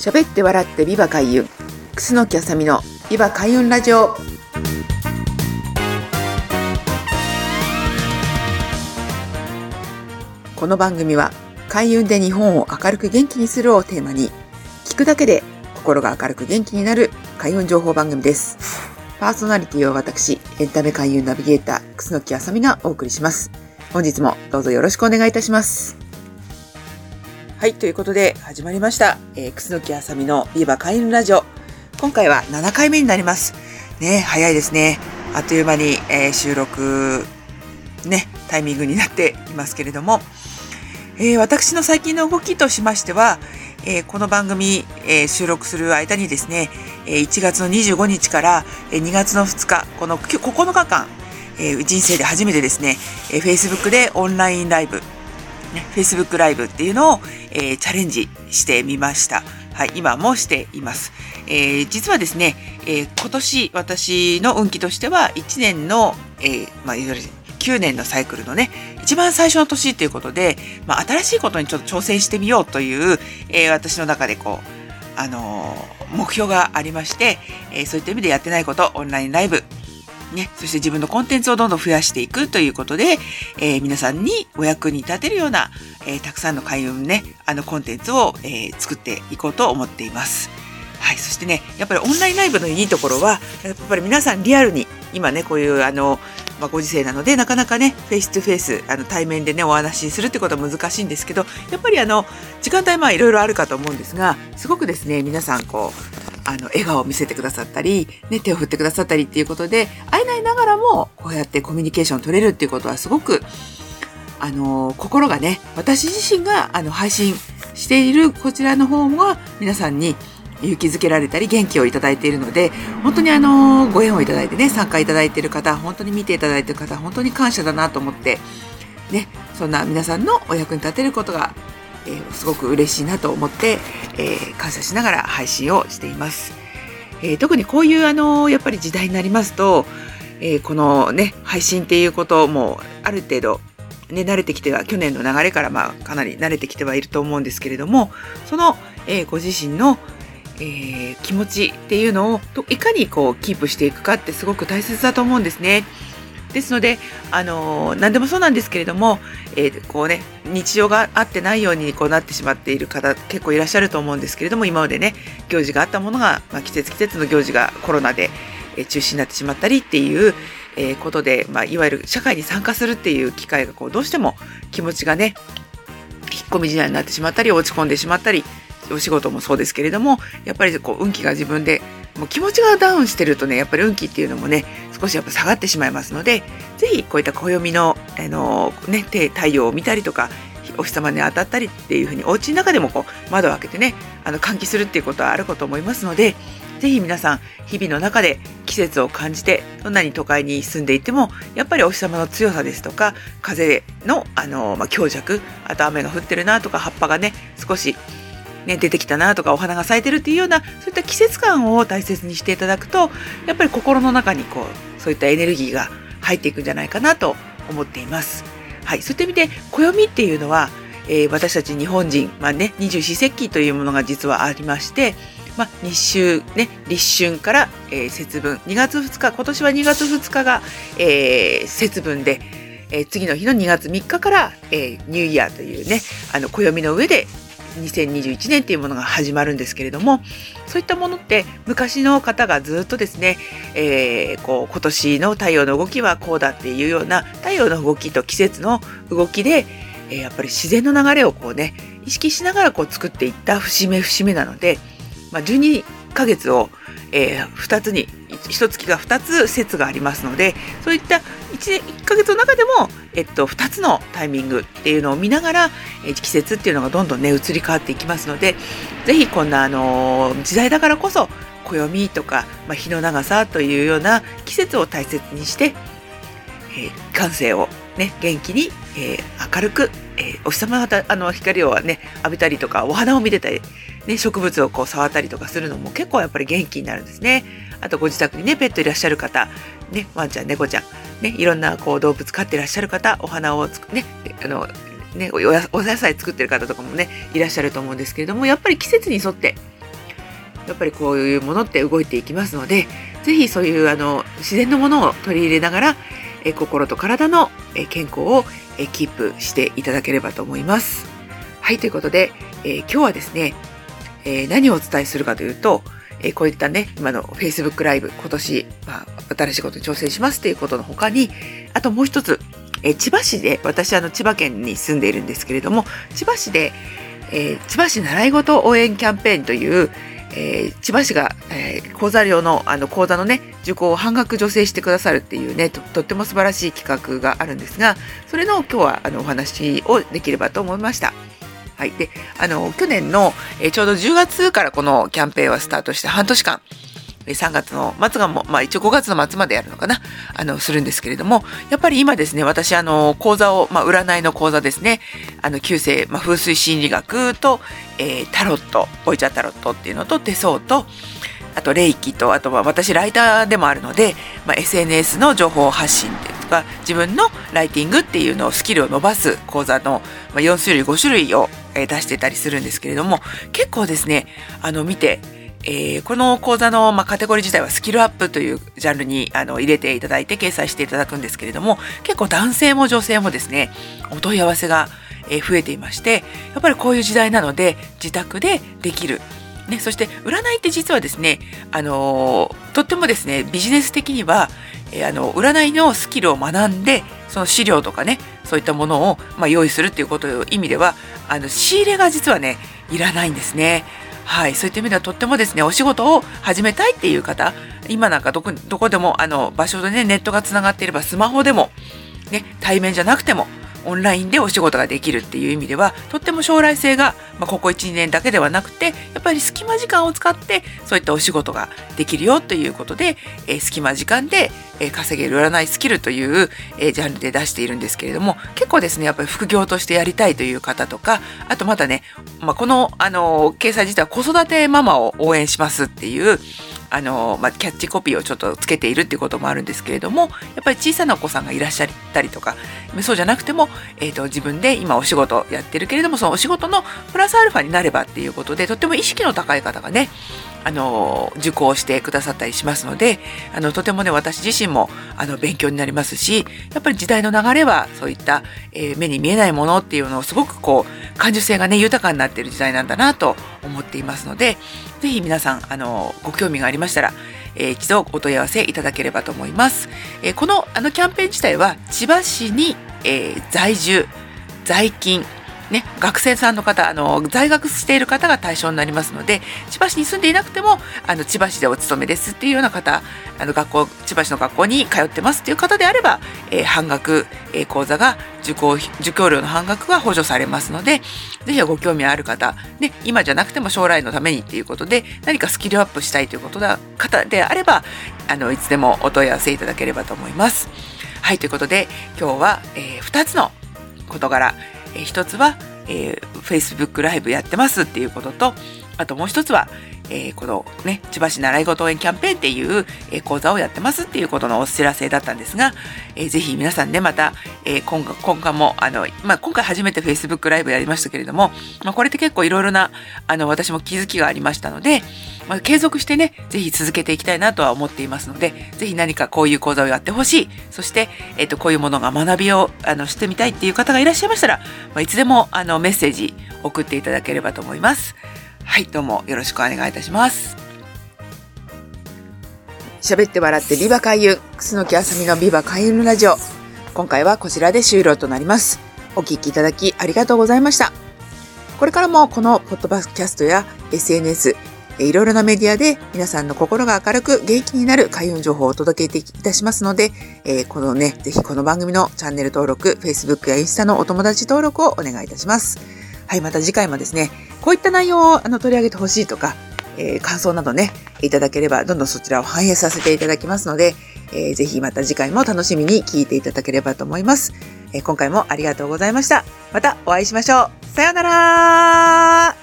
喋って笑ってビバ開運。楠木あさみのビバ開運ラジオ。この番組は開運で日本を明るく元気にするをテーマに聞くだけで心が明るく元気になる開運情報番組です。パーソナリティは私エンタメ開運ナビゲーター楠木あさみがお送りします。本日もどうぞよろしくお願いいたします。はい、ということで始まりました。えー、楠木あさみのビーバー開運ラジオ。今回は7回目になります。ね、早いですね。あっという間に、えー、収録、ね、タイミングになっていますけれども、えー、私の最近の動きとしましては、えー、この番組、えー、収録する間にですね、え1月の25日から、え2月の2日、この9日間、え人生で初めてですね、え Facebook でオンラインライブ、ね、Facebook ライブっていうのを、えー、チャレンジしてみました。はい、今もしています。えー、実はですね、えー、今年私の運気としては1年の、えー、まあ、いわゆる9年のサイクルのね、一番最初の年ということで、まあ、新しいことにちょっと挑戦してみようという、えー、私の中でこう、あのー、目標がありまして、えー、そういった意味でやってないこと、オンラインライブ、ね、そして自分のコンテンツをどんどん増やしていくということで、えー、皆さんにお役に立てるような、えー、たくさんの開運ね、あのコンテンツを、えー、作っていこうと思っています。はい、そしてね、やっぱりオンラインライブのいいところは、やっぱり皆さんリアルに、今ね、こういうあの、まあ、ご時世なので、なかなかね、 face to face、あの、対面でね、お話しするってことは難しいんですけど、やっぱりあの、時間帯まあいろいろあるかと思うんですが、すごくですね、皆さんこう、あの、笑顔を見せてくださったり、ね、手を振ってくださったりっていうことで、会えないながらも、こうやってコミュニケーション取れるっていうことはすごく、あの、心がね、私自身が、あの、配信しているこちらの方が、皆さんに勇気づけられたり元気をいただいているので、本当にあの、ご縁をいただいてね、参加いただいている方、本当に見ていただいている方、本当に感謝だなと思って、ね、そんな皆さんのお役に立てることがえー、すごく嬉しいなと思って、えー、感謝しながら配信をしています。えー、特にこういうあのやっぱり時代になりますと、えこのね配信っていうこともある程度ね、慣れてきては去年の流れからまあかなり慣れてきてはいると思うんですけれどもその、えご自身の、え気持ちっていうのをいかにこうキープしていくかってすごく大切だと思うんですね。ですので、あのー、何でもそうなんですけれども、えー、こうね、日常があってないようにこうなってしまっている方結構いらっしゃると思うんですけれども、今までね、行事があったものが、まあ、季節季節の行事がコロナで、えー、中止になってしまったりっていう、え、ことで、まあ、いわゆる社会に参加するっていう機会がこうどうしても気持ちがね、引っ込み思案になってしまったり、落ち込んでしまったり、お仕事もそうですけれども、やっぱりこう運気が自分でもう気持ちがダウンしてるとね、やっぱり運気っていうのもね、少しやっぱ下がってしまいますので、ぜひこういった暦の、あのね、太陽を見たりとか、お日様に当たったりっていうふうに、お家の中でもこう窓を開けてね、あの換気するっていうことはあるかと思いますので、ぜひ皆さん、日々の中で季節を感じて、どんなに都会に住んでいても、やっぱりお日様の強さですとか、風の、あの、まあ、強弱、あと雨が降ってるなとか、葉っぱがね、少しね、出てきたなとかお花が咲いてるっていうようなそういった季節感を大切にしていただくとやっぱり心の中にこうそういったエネルギーが入っていくんじゃないかなと思っています。はい、そういった意味で暦っていうのは、えー、私たち日本人、まあね、二十四節気というものが実はありまして、まあ、日秋、ね、立春から、えー、節分2月2日今年は2月2日が、えー、節分で、えー、次の日の2月3日から、えー、ニューイヤーというねあの暦の上で2021年っていうものが始まるんですけれどもそういったものって昔の方がずっとですね、えー、こう今年の太陽の動きはこうだっていうような太陽の動きと季節の動きで、えー、やっぱり自然の流れをこうね意識しながらこう作っていった節目節目なので、まあ、12ヶ月を、えー、2つに1月が2つ節がありますのでそういった 1, 年1ヶ月の中でも、えっと、2つのタイミングっていうのを見ながら、季節っていうのがどんどんね移り変わっていきますので是非こんな、あの時代だからこそ暦とか、まあ、日の長さというような季節を大切にして、えー、感性をね元気に、えー、明るく、えー、お日様があの光をね浴びたりとかお花を見てたり、ね、植物をこう触ったりとかするのも結構やっぱり元気になるんですね。あとご自宅にねペットいらっしゃる方、ね、ワンちゃん猫ちゃん、ね、いろんなこう動物飼ってらっしゃる方お花をつねあのねお野菜作ってる方とかもねいらっしゃると思うんですけれどもやっぱり季節に沿ってやっぱりこういうものって動いていきますので是非そういうあの自然のものを取り入れながら、え心と体のえ健康をえキープしていただければと思います。はいということで、えー、今日はですね、えー、何をお伝えするかというと、え、こういったね今の Facebook ライブ今年、まあ、新しいことに挑戦しますということの他にあともう一つ、え千葉市で私あの千葉県に住んでいるんですけれども千葉市で、え千葉市習い事応援キャンペーンという、えー、千葉市が、えー、講座料のあの講座のね受講を半額助成してくださるっていうねととっても素晴らしい企画があるんですがそれの今日はあのお話をできればと思いました。はい、であの去年の、え、ちょうど10月からこのキャンペーンはスタートして半年間3月の末がも、まあ一応5月の末までやるのかな、あの、するんですけれども、やっぱり今ですね、私、あの、講座を、まあ占いの講座ですね、あの、旧世、まあ風水心理学と、えー、タロット、ボイチャータロットっていうのと手相と、あと、霊気と、あとは私、ライターでもあるので、まあ、SNS の情報発信っていうか、自分のライティングっていうのをスキルを伸ばす講座の、まあ、4種類、5種類をえ出してたりするんですけれども、結構ですね、あの、見て、えー、この講座の、まあ、カテゴリー自体はスキルアップというジャンルにあの入れていただいて掲載していただくんですけれども結構男性も女性もですねお問い合わせが増えていましてやっぱりこういう時代なので自宅でできる。ね、そして占いって実はですね、あのー、とってもですねビジネス的には、えー、あの占いのスキルを学んでその資料とかねそういったものを、まあ、用意するっていうことの意味ではあの仕入れが実はねいらないんですね。はい、そういった意味ではとってもですねお仕事を始めたいっていう方今なんかどこどこでもあの場所でねネットがつながっていればスマホでも、ね、対面じゃなくてもオンラインでお仕事ができるっていう意味ではとっても将来性が、まあ、ここ12年だけではなくてやっぱり隙間時間を使ってそういったお仕事ができるよということで、えー、隙間時間で、えー、稼げる占いスキルという、えー、ジャンルで出しているんですけれども結構ですねやっぱり副業としてやりたいという方とかあとまたね、まあ、この、あの掲載自体は子育てママを応援しますっていうあの、まあ、キャッチコピーをちょっとつけているっていうこともあるんですけれどもやっぱり小さなお子さんがいらっしゃったりとかそうじゃなくても、えーと、自分で今お仕事やってるけれどもそのお仕事のプラスアルファになればっていうことでとっても意識の高い方がねあの受講してくださったりしますのであのとてもね私自身もあの勉強になりますしやっぱり時代の流れはそういった、えー、目に見えないものっていうのをすごくこう感受性がね豊かになっている時代なんだなと思っていますので是非皆さんあのご興味がありましたらえー、一度お問い合わせいただければと思います。えー、このあのキャンペーン自体は千葉市に、えー、在住、在勤、ね、学生さんの方あの在学している方が対象になりますので千葉市に住んでいなくてもあの千葉市でお勤めですっていうような方あの学校千葉市の学校に通ってますっていう方であれば、えー、半額、えー、講座が受講受講料の半額が補助されますのでぜひご興味ある方、ね、今じゃなくても将来のためにっていうことで何かスキルアップしたいということだ方であればあのいつでもお問い合わせいただければと思います。はいということで今日は、えー、2つの事柄えー、一つは、えー、Facebook ライブやってますっていうことと、あともう一つは、えー、このね、千葉市習い事応援キャンペーンっていう、えー、講座をやってますっていうことのお知らせだったんですが、えー、ぜひ皆さんね、また、えー、今今回も、あの、まあ、今回初めて Facebook ライブやりましたけれども、まあ、これって結構いろいろな、あの、私も気づきがありましたので、まあ、継続してね、ぜひ続けていきたいなとは思っていますので、ぜひ何かこういう講座をやってほしい、そして、えっ、と、こういうものが学びを、あの、してみたいっていう方がいらっしゃいましたら、まあ、いつでも、あの、メッセージ送っていただければと思います。はい、どうもよろしくお願いいたします。喋って笑ってビバ開運、楠木あさみのビバ開運ラジオ。今回はこちらで終了となります。お聴きいただきありがとうございました。これからもこのポッドバスキャストや SNS、いろいろなメディアで皆さんの心が明るく元気になる開運情報をお届けいたしますので、えー、このね、ぜひこの番組のチャンネル登録、Facebook やインスタのお友達登録をお願いいたします。はい、また次回もですね、こういった内容をあの取り上げてほしいとか、えー、感想などね、いただければ、どんどんそちらを反映させていただきますので、えー、ぜひまた次回も楽しみに聞いていただければと思います。えー、今回もありがとうございました。またお会いしましょう。さようなら